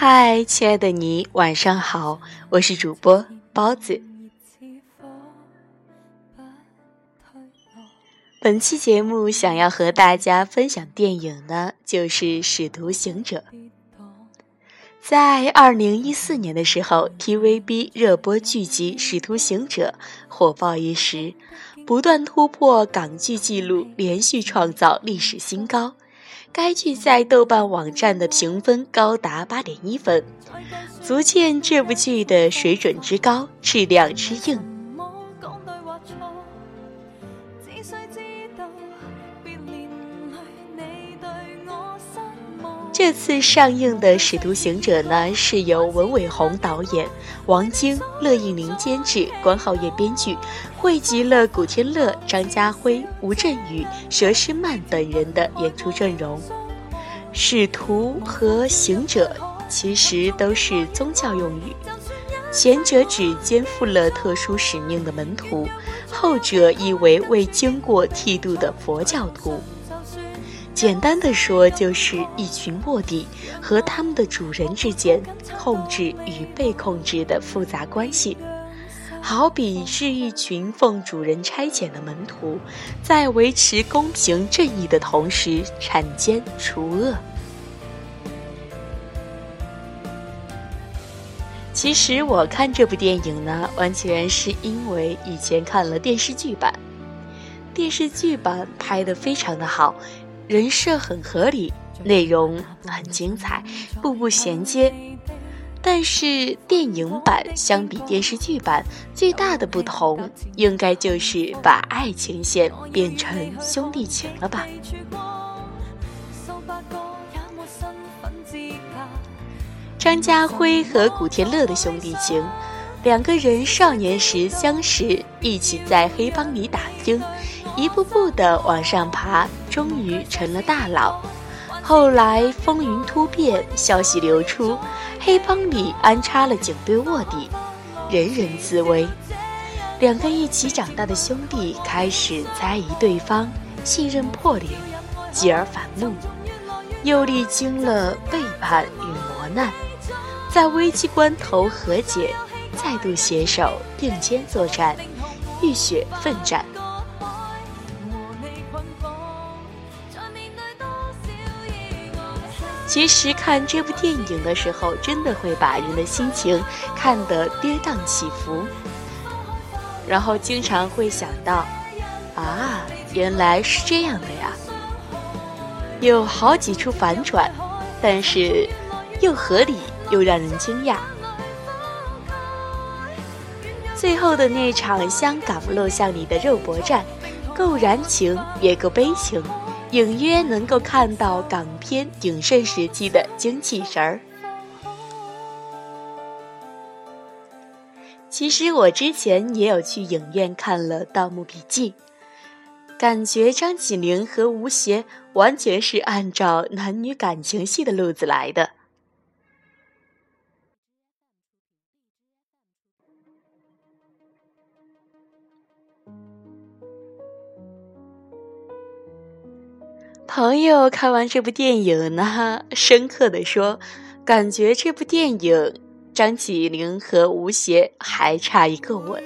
嗨，亲爱的你，晚上好，我是主播包子。本期节目想要和大家分享电影呢，就是《使徒行者》。在二零一四年的时候，TVB 热播剧集《使徒行者》火爆一时，不断突破港剧纪录，连续创造历史新高。该剧在豆瓣网站的评分高达八点一分，足见这部剧的水准之高，质量之硬。这次上映的《使徒行者》呢，是由文伟鸿导演，王晶、乐易玲监制，关浩业编剧，汇集了古天乐、张家辉、吴镇宇、佘诗曼等人的演出阵容。使徒和行者其实都是宗教用语，前者指肩负了特殊使命的门徒，后者意为未经过剃度的佛教徒。简单的说，就是一群卧底和他们的主人之间控制与被控制的复杂关系，好比是一群奉主人差遣的门徒，在维持公平正义的同时铲奸除恶。其实我看这部电影呢，完全是因为以前看了电视剧版，电视剧版拍的非常的好。人设很合理，内容很精彩，步步衔接。但是电影版相比电视剧版最大的不同，应该就是把爱情线变成兄弟情了吧？张家辉和古天乐的兄弟情，两个人少年时相识，一起在黑帮里打拼。一步步的往上爬，终于成了大佬。后来风云突变，消息流出，黑帮里安插了警队卧底，人人自危。两个一起长大的兄弟开始猜疑对方，信任破裂，继而反目，又历经了背叛与磨难，在危机关头和解，再度携手并肩作战，浴血奋战。其实看这部电影的时候，真的会把人的心情看得跌宕起伏，然后经常会想到，啊，原来是这样的呀。有好几处反转，但是又合理又让人惊讶。最后的那场香港录像里的肉搏战，够燃情也够悲情。隐约能够看到港片鼎盛时期的精气神儿。其实我之前也有去影院看了《盗墓笔记》，感觉张起灵和吴邪完全是按照男女感情戏的路子来的。朋友看完这部电影呢，深刻的说：“感觉这部电影张起灵和吴邪还差一个吻。”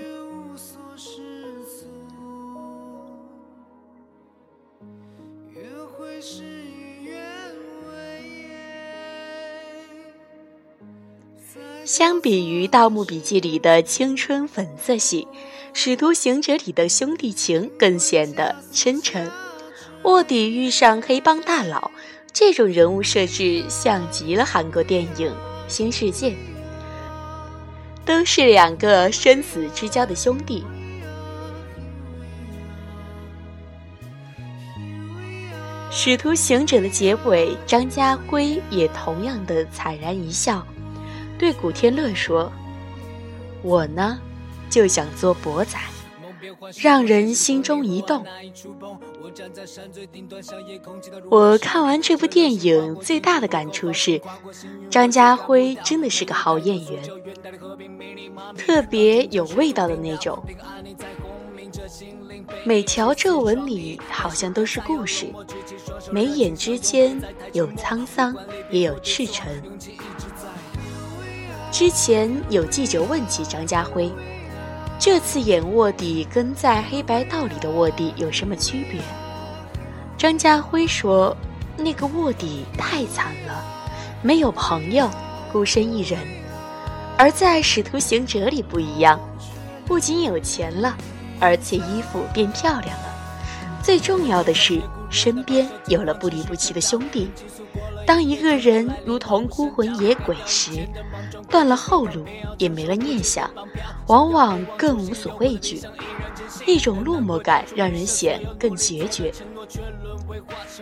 相比于《盗墓笔记》里的青春粉色系，《使徒行者》里的兄弟情更显得深沉。卧底遇上黑帮大佬，这种人物设置像极了韩国电影《新世界》，都是两个生死之交的兄弟。《使徒行者》的结尾，张家辉也同样的惨然一笑，对古天乐说：“我呢，就想做博仔。”让人心中一动。我看完这部电影，最大的感触是，张家辉真的是个好演员，特别有味道的那种。每条皱纹里好像都是故事，眉眼之间有沧桑，也有赤诚。之前有记者问起张家辉，这次演卧底跟在黑白道里的卧底有什么区别？张家辉说：“那个卧底太惨了，没有朋友，孤身一人；而在《使徒行者》里不一样，不仅有钱了，而且衣服变漂亮了，最重要的是身边有了不离不弃的兄弟。当一个人如同孤魂野鬼时，断了后路，也没了念想，往往更无所畏惧。一种落寞感让人显更决绝。”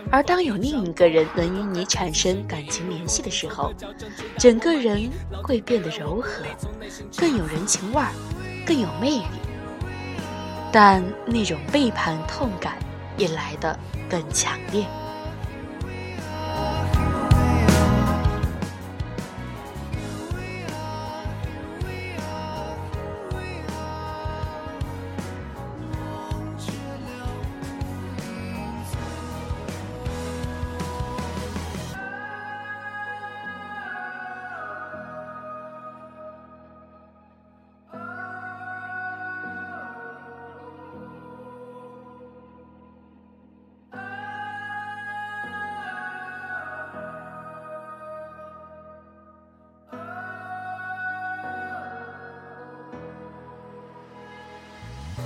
而当有另一个人能与你产生感情联系的时候，整个人会变得柔和，更有人情味儿，更有魅力。但那种背叛痛感也来得更强烈。